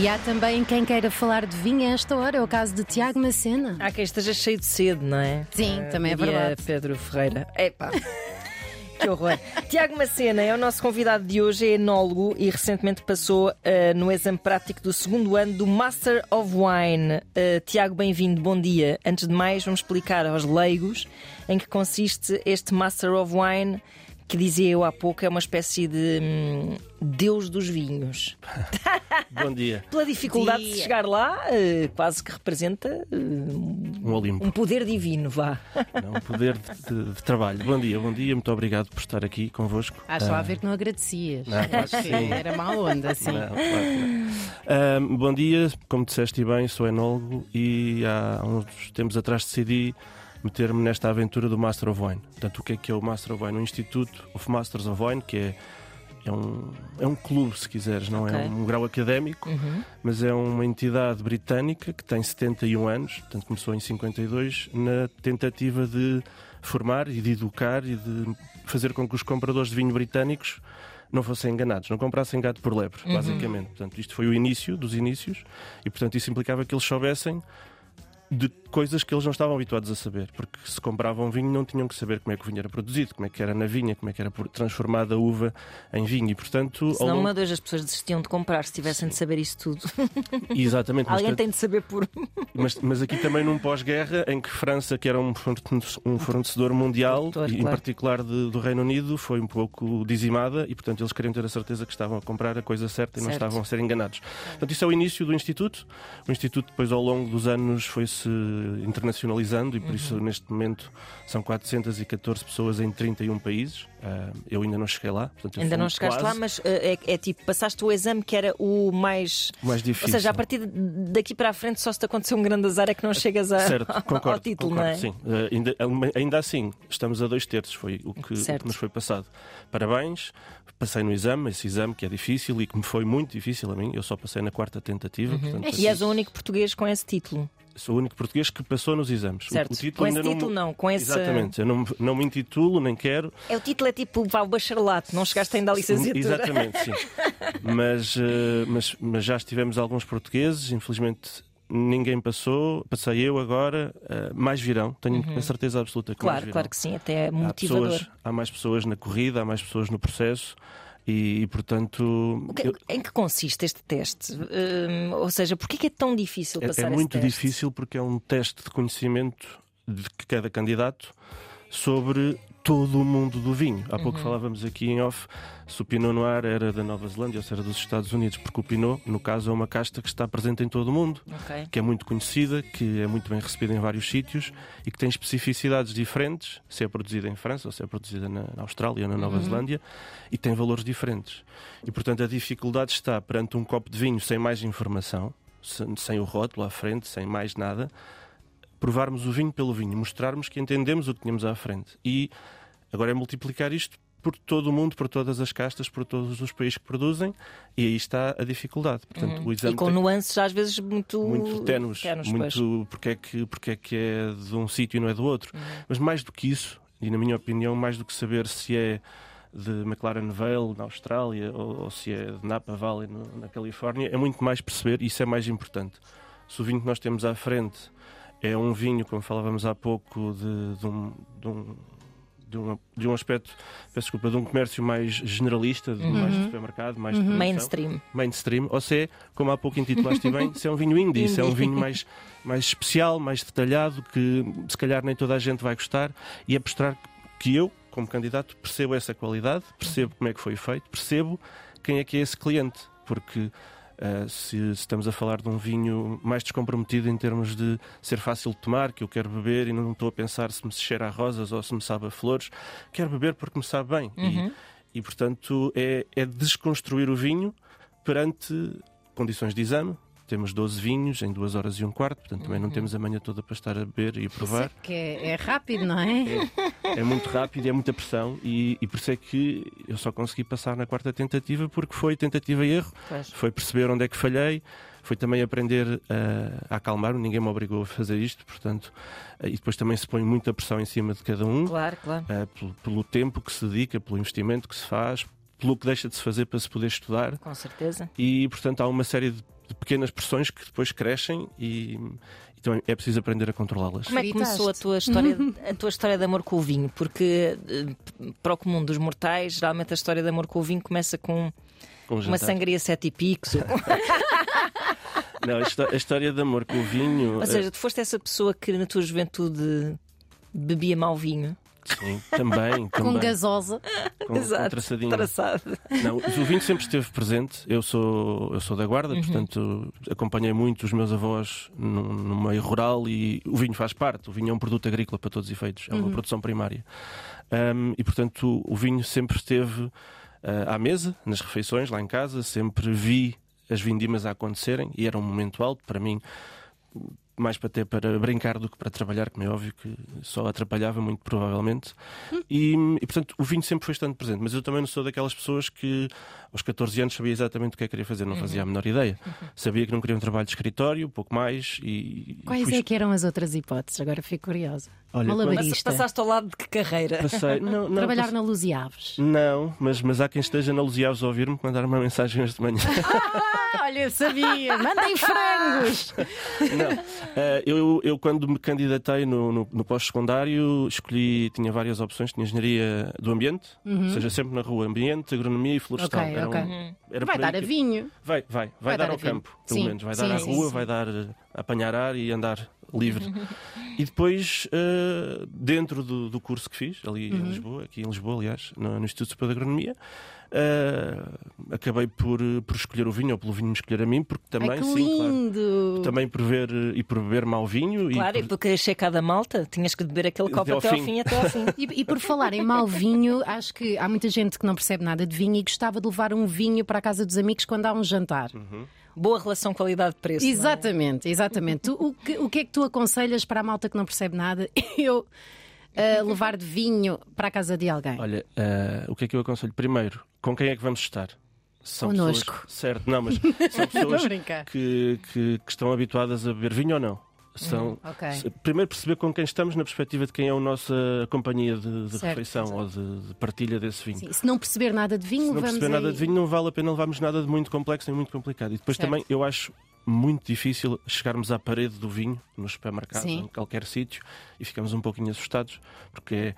E há também quem queira falar de vinho a esta hora, é o caso de Tiago Macena. Há quem esteja cheio de sede, não é? Sim, Ah, também é verdade. Pedro Ferreira. Epá. Que horror. Tiago Macena é o nosso convidado de hoje, é enólogo e recentemente passou ah, no exame prático do segundo ano do Master of Wine. Ah, Tiago, bem-vindo, bom dia. Antes de mais, vamos explicar aos leigos em que consiste este Master of Wine, que dizia eu há pouco, é uma espécie de hum, Deus dos vinhos. Bom dia. Pela dificuldade de Dia. chegar lá, ah, quase que representa ah, Um Olimpo. um poder divino, vá. Não, um poder de, de- de trabalho. Bom dia, bom dia. Muito obrigado por estar aqui convosco. Acho lá Ah, a ver que não agradecias. Não, Acho que sim. era má onda, sim. não, claro não. Ah, bom dia, como disseste bem, sou enólogo e há uns tempos atrás decidi meter-me nesta aventura do Master of Wine. Portanto, o que é que é o Master of Wine? Um Instituto of Masters of Wine, que é, é, um, é um clube, se quiseres, não é Ok. um grau académico, Uhum. mas é uma entidade britânica que tem 71 anos, portanto começou em 52, na tentativa de formar e de educar e de fazer com que os compradores de vinho britânicos não fossem enganados, não comprassem gato por lebre, basicamente. Portanto, isto foi o início dos inícios e, portanto, isso implicava que eles soubessem de coisas que eles não estavam habituados a saber, porque se compravam vinho não tinham que saber como é que o vinho era produzido, como é que era na vinha, como é que era transformada a uva em vinho e, portanto, Senão longo- uma das pessoas desistiam de comprar se tivessem de saber isso tudo. Exatamente, Alguém tem de saber por. Mas, mas aqui também num pós-guerra em que França, que era um forne- fornecedor mundial, Produtor, e em claro. particular de- do Reino Unido, foi um pouco dizimada e, portanto, eles queriam ter a certeza que estavam a comprar a coisa certa e não Certo. estavam a ser enganados. Portanto, isso é o início do Instituto. O Instituto, depois, ao longo dos anos, foi-se internacionalizando e, por isso, Uhum. neste momento, são 414 pessoas em 31 países. Ah, eu ainda não cheguei lá. Portanto, Ainda não chegaste quase lá, mas eh, é, é tipo, passaste o exame que era o mais. o mais difícil. Ou seja, a partir daqui para a frente, só se te acontecer um grande azar é que não chegas a, Certo, concordo, ao título, concordo, não é? Sim, Eh, ainda, ainda assim, estamos a dois terços, foi o que, Certo. nos foi passado. Parabéns, passei no exame, esse exame que é difícil e que me foi muito difícil a mim, eu só passei na quarta tentativa. portanto, Uhum. E és o único português com esse título. Sou o único português que passou nos exames. O- Certo. O, título com esse ainda não, título, me- não. Com esse. Exatamente, eu não, me- não me intitulo, nem quero. É, o título é tipo vá, o bacharelato, não chegaste ainda à licenciatura. Exatamente, sim. mas, eh, mas, mas já estivemos alguns portugueses, infelizmente ninguém passou, passei eu agora, eh, mais virão, tenho a certeza absoluta que mais Claro, virão. claro que sim, até é Há, motivador. pessoas, há mais pessoas na corrida, há mais pessoas no processo e, e, portanto que- eu- em que consiste este teste? Hum, ou seja, porquê que é tão difícil é, passar é muito difícil porque é um teste de conhecimento de cada candidato sobre todo o mundo do vinho. Há Uhum. pouco falávamos aqui em off se o Pinot Noir era da Nova Zelândia ou se era dos Estados Unidos, porque o Pinot, no caso, é uma casta que está presente em todo o mundo. Ok. que é muito conhecida, que é muito bem recebida em vários sítios e que tem especificidades diferentes, se é produzida em França ou se é produzida na Austrália ou na Nova Zelândia, e tem valores diferentes. E, portanto, a dificuldade está perante um copo de vinho sem mais informação, sem, sem o rótulo à frente, sem mais nada, provarmos o vinho pelo vinho, mostrarmos que entendemos o que tínhamos à frente. E agora é multiplicar isto por todo o mundo, por todas as castas, por todos os países que produzem, e aí está a dificuldade. Portanto, o exame E com nuances às vezes muito. muito pois. muito porque é, que, porque é que é de um sítio e não é do outro. Uhum. Mas mais do que isso, e na minha opinião, mais do que saber se é de McLaren Vale na Austrália ou, ou se é de Napa Valley no- na Califórnia, é muito mais perceber, e isso é mais importante. Se o vinho que nós temos à frente é um vinho, como falávamos há pouco, de, de um, de um de um, de um aspecto, peço desculpa, de um comércio mais generalista, de mais de supermercado, mais de produção. Mainstream. mainstream, ou se é, como há pouco intitulaste bem, se é um vinho indie, se é um vinho mais, mais especial, mais detalhado, que se calhar nem toda a gente vai gostar, e é mostrar que eu, como candidato, percebo essa qualidade, percebo como é que foi feito, percebo quem é que é esse cliente, porque ah, se, se estamos a falar de um vinho mais descomprometido em termos de ser fácil de tomar, que eu quero beber e não estou a pensar se me cheira a rosas ou se me sabe a flores, quero beber porque me sabe bem. E- e, portanto, é, é desconstruir o vinho perante condições de exame. Temos 12 vinhos em 2 horas e um quarto, portanto também não temos a manhã toda para estar a beber e a provar. Que é, é rápido, não é? É muito rápido, é muita pressão e, e por isso é que eu só consegui passar na quarta tentativa porque foi tentativa e erro, Pois. foi perceber onde é que falhei, foi também aprender a, a acalmar-me, ninguém me obrigou a fazer isto, portanto, eh, e depois também se põe muita pressão em cima de cada um. Claro, claro. Uh, pelo, pelo tempo que se dedica, pelo investimento que se faz, pelo que deixa de se fazer para se poder estudar. Com certeza. E, portanto, há uma série de de pequenas pressões que depois crescem e, então é preciso aprender a controlá-las. Como é que começou a tua história, a tua história de amor com o vinho? Porque eh, para o comum dos mortais, geralmente a história de amor com o vinho começa com, com uma sangria sete e picos. Não, a história de amor com o vinho. Ou seja, tu foste essa pessoa que na tua juventude bebia mau vinho. Sim, também. Com gasosa. Com, Exato, com traçadinho. Traçado. Não, o vinho sempre esteve presente. Eu sou, eu sou da Guarda, uhum. portanto acompanhei muito os meus avós no, no, meio rural e o vinho faz parte. O vinho é um produto agrícola para todos os efeitos, é uma uhum. produção primária. Um, e portanto o vinho sempre esteve uh, à mesa, nas refeições, lá em casa. Sempre vi as vindimas a acontecerem e era um momento alto para mim mais para até para brincar do que para trabalhar, como é óbvio que só atrapalhava muito provavelmente. E, e, portanto o vinho sempre foi estando presente, mas eu também não sou daquelas pessoas que aos 14 anos sabia exatamente o que é que queria fazer, não uhum. fazia a menor ideia. Sabia que não queria um trabalho de escritório, pouco mais. E, Quais fui... é que eram as outras hipóteses? Agora fico curiosa. Olha, Malabarista. Passaste ao lado de que carreira? Passei, não, não, Trabalhar passe... na Luz e Aves. Não, mas, mas há quem esteja na Luz e Aves a ouvir-me mandar uma mensagem hoje de manhã. Ah, olha, eu sabia. Mandem frangos. Não, eu, eu quando me candidatei no, no, no pós-secundário escolhi, tinha várias opções, tinha engenharia do ambiente, uhum. ou seja, sempre na rua, ambiente, agronomia e florestal. Okay, okay. Um, era vai dar a vinho. Vai, vai, vai, vai dar, dar ao campo, pelo sim. menos. Vai sim, dar à sim, rua, vai dar a apanhar ar e andar livre. e depois, uh, dentro do, do, curso que fiz, ali uhum. em Lisboa, aqui em Lisboa, aliás, no, no Instituto Superior de Agronomia, uh, acabei por, por escolher o vinho, ou pelo vinho me escolher a mim, porque também, Ai, sim, claro, também por ver e por beber mau vinho. Claro, e por, e por querer checar da malta, tinhas que beber aquele copo até, ao fim. fim. até ao fim. e, e por falar em mau vinho, acho que há muita gente que não percebe nada de vinho e gostava de levar um vinho para a casa dos amigos quando há um jantar. Uhum boa relação qualidade-preço. Exatamente, é? exatamente. o, que, o que é que tu aconselhas para a malta que não percebe nada? Eu uh, levar de vinho para a casa de alguém? Olha, uh, o que é que eu aconselho? Primeiro, com quem é que vamos estar? São Conosco. Pessoas, certo, não, mas são pessoas que, que, que estão habituadas a beber vinho ou não? São, hum, okay. Primeiro perceber com quem estamos na perspectiva de quem é a nossa companhia de, de refeição ou de, de, partilha desse vinho. Sim, se não perceber nada de vinho, se não perceber aí... nada de vinho, não vale a pena levarmos nada de muito complexo nem muito complicado. E depois certo. também eu acho muito difícil chegarmos à parede do vinho no supermercado, Sim. em qualquer sítio, e ficamos um pouquinho assustados, porque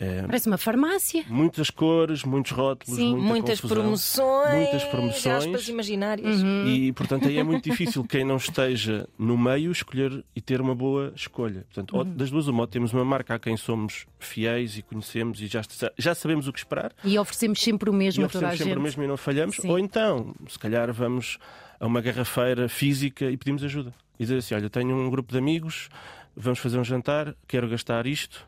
é, Parece uma farmácia. Muitas cores, muitos rótulos, Sim, muita muitas confusão, promoções, muitas promoções. aspas imaginárias. Uhum. E, portanto, aí é muito difícil quem não esteja no meio escolher e ter uma boa escolha. Portanto, uhum. das duas, uma, temos uma marca a quem somos fiéis e conhecemos e já, já sabemos o que esperar. E oferecemos sempre o mesmo e a toda a gente. sempre o mesmo e não falhamos. Sim. Ou então, se calhar, vamos a uma garrafeira física e pedimos ajuda. E dizer assim: olha, tenho um grupo de amigos, vamos fazer um jantar, quero gastar isto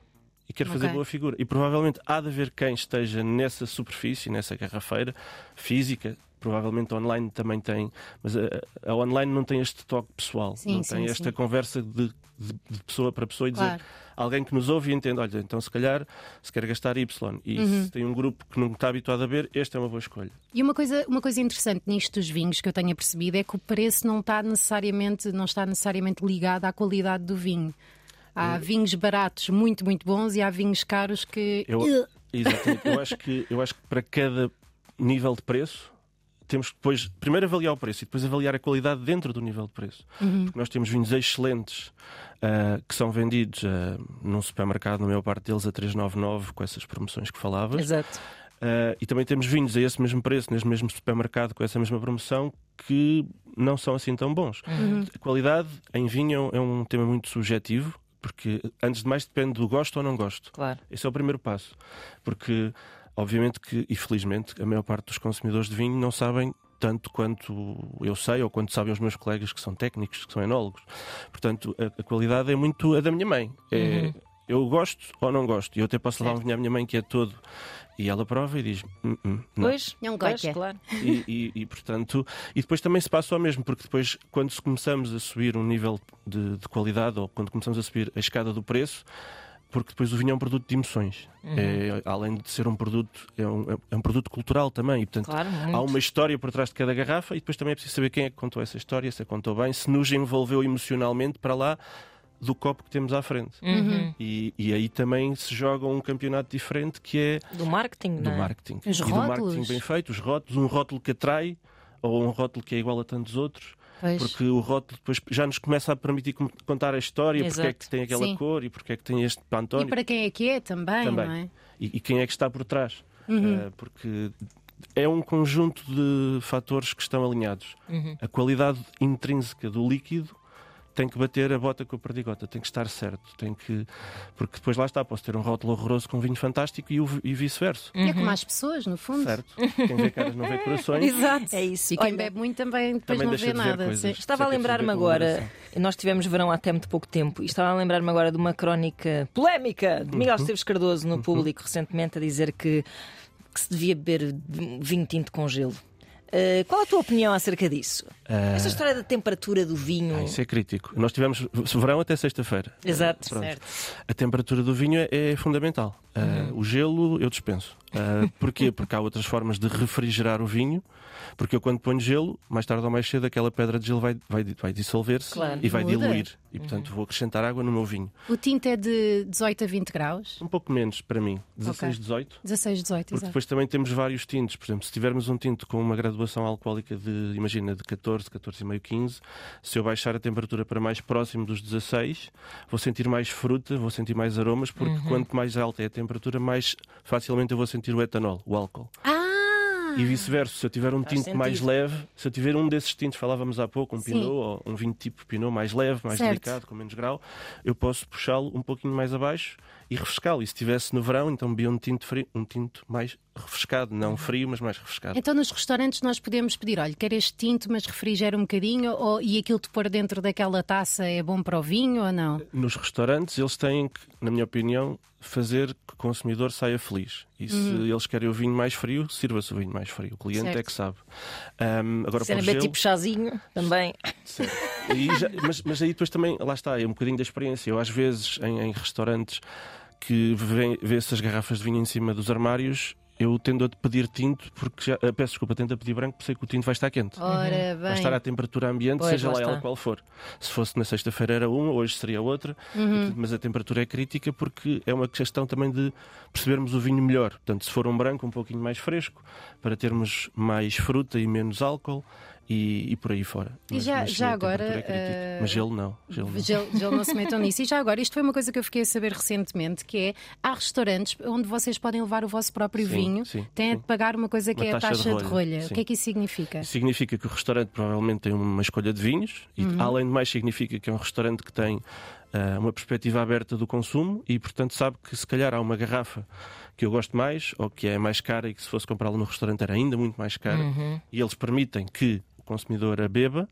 e quero fazer okay. boa figura. E provavelmente há de haver quem esteja nessa superfície, nessa garrafeira física. Provavelmente online também tem, mas a, a online não tem este toque pessoal, sim, não sim, tem esta sim. conversa de, de, de, pessoa para pessoa e claro. dizer alguém que nos ouve e entende, olha, então se calhar se quer gastar Y e uhum. se tem um grupo que não está habituado a ver, esta é uma boa escolha. E uma coisa, uma coisa interessante nisto dos vinhos que eu tenho percebido é que o preço não está necessariamente, não está necessariamente ligado à qualidade do vinho. Há vinhos baratos muito, muito bons e há vinhos caros que. Eu, exatamente. eu, acho que, eu acho que para cada nível de preço temos que depois primeiro avaliar o preço e depois avaliar a qualidade dentro do nível de preço. Uhum. Porque nós temos vinhos excelentes uh, que são vendidos uh, num supermercado, na maior parte deles, a 3,99 com essas promoções que falavas. Exato. Uh, e também temos vinhos a esse mesmo preço, nesse mesmo supermercado, com essa mesma promoção, que não são assim tão bons. Uhum. A qualidade em vinho é um tema muito subjetivo porque antes de mais depende do gosto ou não gosto. Claro. Esse é o primeiro passo. Porque, obviamente que, e felizmente, a maior parte dos consumidores de vinho não sabem tanto quanto eu sei ou quanto sabem os meus colegas que são técnicos, que são enólogos. Portanto, a, a qualidade é muito a da minha mãe. É, uhum. Eu gosto ou não gosto. E eu até posso levar um vinho à minha mãe que é todo e ela prova e diz: hum, hum, não. Pois, não pois, claro. E, e, e, portanto, e depois também se passa o mesmo, porque depois, quando começamos a subir um nível de, de qualidade ou quando começamos a subir a escada do preço, porque depois o vinho é um produto de emoções. Uhum. É, além de ser um produto, é um, é um produto cultural também. E, portanto, claro, há uma história por trás de cada garrafa e depois também é preciso saber quem é que contou essa história, se a contou bem, se nos envolveu emocionalmente para lá do copo que temos à frente. Uhum. E, e, aí também se joga um campeonato diferente que é do marketing, do é? marketing os e rótulos. do marketing bem feito, os rótulos, um rótulo que atrai ou um rótulo que é igual a tantos outros. Pois. Porque o rótulo depois já nos começa a permitir contar a história, porque é Exato. que tem aquela Sim. cor e porque é que tem este E Pantone para quem é que é também, também. não é? e, e quem é que está por trás. Uhum. Uh, porque é um conjunto de fatores que estão alinhados. Uhum. A qualidade intrínseca do líquido tem que bater a bota com a perdigota, tem que estar certo, tem que porque depois lá está, posso ter um rótulo horroroso com vinho fantástico e, o- e vice-versa. E é como as pessoas, no fundo. Certo? Quem vê caras não vê corações. Exato. É isso. E quem Olha, bebe muito também depois Também não deixa vê de nada. coisas. Estava a lembrar-me agora, nós tivemos verão há até muito pouco tempo, e estava a lembrar-me agora de uma crónica polémica de Uhum. Miguel Esteves Cardoso no público recentemente a dizer que, que se devia beber vinho tinto com gelo. Uh, qual a tua opinião acerca disso? Ah, Essa história da temperatura do vinho. ah, isso é crítico. Nós tivemos verão até sexta-feira. Exato, Pronto. certo. A temperatura do vinho é, é fundamental. Ah, o gelo eu dispenso. Ah, porquê? Porque há outras formas de refrigerar o vinho. Porque eu, quando ponho gelo, mais tarde ou mais cedo, aquela pedra de gelo vai, vai, vai dissolver-se Claro. e vai Muda. diluir. E, portanto, vou acrescentar água no meu vinho. O tinto é de 18 a 20 graus. Um pouco menos para mim, 16, Ok. 18. 16, 18, Porque exato. depois também temos vários tintos. Por exemplo, se tivermos um tinto com uma graduação alcoólica de, imagina, de 14, 14,5, 15, se eu baixar a temperatura para mais próximo dos 16, vou sentir mais fruta, vou sentir mais aromas, porque Uhum. quanto mais alta é a temperatura, mais facilmente eu vou sentir o etanol, o álcool. Ah! E vice-versa, se eu tiver um Faz tinto mais sentido. leve, se eu tiver um desses tintos, falávamos há pouco, um Sim. pinot ou um vinho tipo pinot mais leve, mais Certo. delicado, com menos grau, eu posso puxá-lo um pouquinho mais abaixo e refrescá-lo. E se estivesse no verão, então bebia um tinto frio, um tinto mais refrescado, Uhum. não frio, mas mais refrescado. Então nos restaurantes nós podemos pedir, olha, quer este tinto, mas refrigera um bocadinho, ou, e aquilo de pôr dentro daquela taça é bom para o vinho ou não? Nos restaurantes, eles têm que, na minha opinião, fazer que o consumidor saia feliz. E se eles querem o vinho mais frio, sirva-se o vinho mais frio. O cliente Certo. é que sabe. Ahm, agora, Se para o gelo, tipo chazinho, também. Certo. E já- mas, mas aí depois também, lá está, é um bocadinho da experiência. Eu, às vezes, em, em restaurantes que vê- vê-se as garrafas de vinho em cima dos armários, eu tendo a pedir tinto, porque já, ah, peço desculpa, tendo a pedir branco, porque sei que o tinto vai estar quente. Ora Vai estar à temperatura ambiente, Pois, seja lá ela qual for. Se fosse na sexta-feira era uma, hoje seria outra, Uhum. Mas a temperatura é crítica porque é uma questão também de percebermos o vinho melhor. Portanto, se for um branco um pouquinho mais fresco, para termos mais fruta e menos álcool e, e por aí fora. E Mas- já- mas já agora, eh, Mas gelo não. Gelo não. Gelo, gelo não se metam nisso. E já agora, isto foi uma coisa que eu fiquei a saber recentemente, que é, há restaurantes onde vocês podem levar o vosso próprio Sim, vinho, sim, têm sim. de pagar uma coisa que Uma é a taxa de taxa de rolha. rolha, O que é que isso significa? Significa que o restaurante provavelmente tem uma escolha de vinhos e, Uhum. além de mais, significa que é um restaurante que tem ah, uma perspectiva aberta do consumo e, portanto, sabe que se calhar há uma garrafa que eu gosto mais ou que é mais cara e que se fosse comprá-la no restaurante era ainda muito mais cara e eles permitem que o consumidor a beba.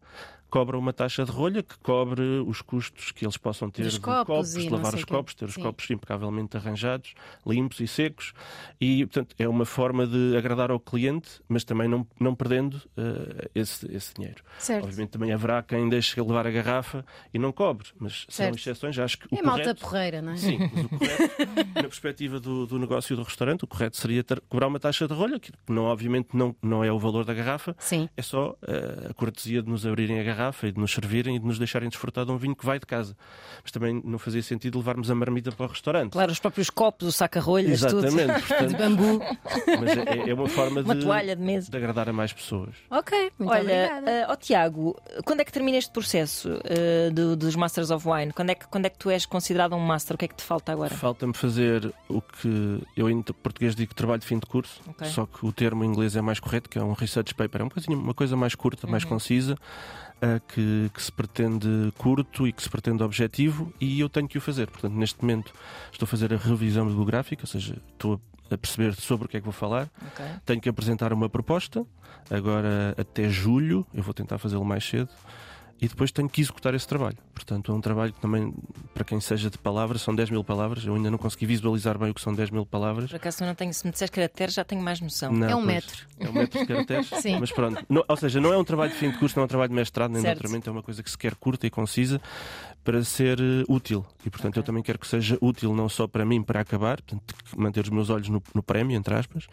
Cobra uma taxa de rolha que cobre os custos que eles possam ter de copos de lavar os copos, ter os Sim. copos impecavelmente arranjados, limpos e secos. E, portanto, é uma forma de agradar ao cliente, mas também não, não perdendo eh, esse, esse dinheiro. Certo. Obviamente também haverá quem deixe levar a garrafa e não cobre, mas são Certo. exceções. Acho que o É malta correto, porreira, não é? Sim, mas o correto, na perspectiva do, do negócio do restaurante, o correto seria ter- cobrar uma taxa de rolha, que não, obviamente não, não é o valor da garrafa, Sim. é só eh, a cortesia de nos abrirem a garrafa e de nos servirem e de nos deixarem desfrutar de um vinho que vai de casa. Mas também não fazia sentido levarmos a marmita para o restaurante. Claro, os próprios copos, o saca-rolhas, tudo. Exatamente, De bambu. mas é, é uma forma Uma de, toalha de mesa. de agradar a mais pessoas. Ok, muito Olha, obrigada. eh, ó Tiago, quando é que termina este processo eh, do- dos Masters of Wine? Quando é, que, quando é que tu és considerado um Master? O que é que te falta agora? Falta-me fazer o que eu em português digo trabalho de fim de curso, Ok. só que o termo em inglês é mais correto, que é um research paper, é uma, coisinha, uma coisa mais curta, mais Uhum. concisa, ah, que, que se pretende curto e que se pretende objetivo, e eu tenho que o fazer. Portanto, neste momento estou a fazer a revisão bibliográfica, ou seja, estou a perceber sobre o que é que vou falar. Ok. Tenho que apresentar uma proposta, agora até julho, eu vou tentar fazê-lo mais cedo, e depois tenho que executar esse trabalho. Portanto, é um trabalho que também, para quem seja de palavras, são 10 mil palavras. Eu ainda não consegui visualizar bem o que são 10 mil palavras. Por acaso eu não tenho, se me disseres caracteres já tenho mais noção. Não, É um pois, metro. É um metro de caracteres. Sim. Mas pronto. Não- ou seja, não é um trabalho de fim de curso, não é um trabalho de mestrado, nem de Certo. doutoramento, é uma coisa que se quer curta e concisa para ser eh, útil. E portanto eu também quero que seja útil não só para mim, para acabar, portanto, manter os meus olhos no, no prémio, entre aspas,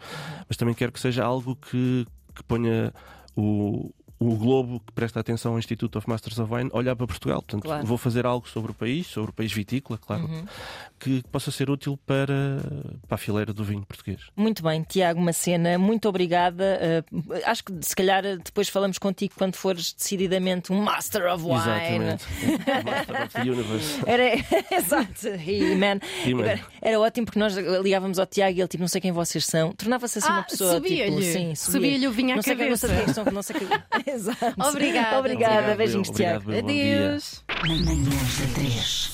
mas também quero que seja algo que, que ponha o, o Globo, que presta atenção ao Institute of Masters of Wine, olhar para Portugal. Portanto, Claro. vou fazer algo sobre o país, sobre o país vitícola, claro, que possa ser útil para, para a fileira do vinho português. Muito bem, Tiago Macena, muito obrigada. Uh, acho que se calhar depois falamos contigo quando fores decididamente um Master of Wine. Exatamente. Master of the Universe. Era, exato, He-Man. He-Man. Agora, Era ótimo porque nós ligávamos ao Tiago e ele tipo, não sei quem vocês são. Tornava-se assim uma Ah, pessoa tipo, subia-lhe. sim, Subia-lhe o vinho à não sei quem, não sei cabeça. quem são, não sei quem. Exato. Obrigada. Obrigada, Obrigado, beijinhos, obrigado, Tiago. Adeus. Manhãs da 3.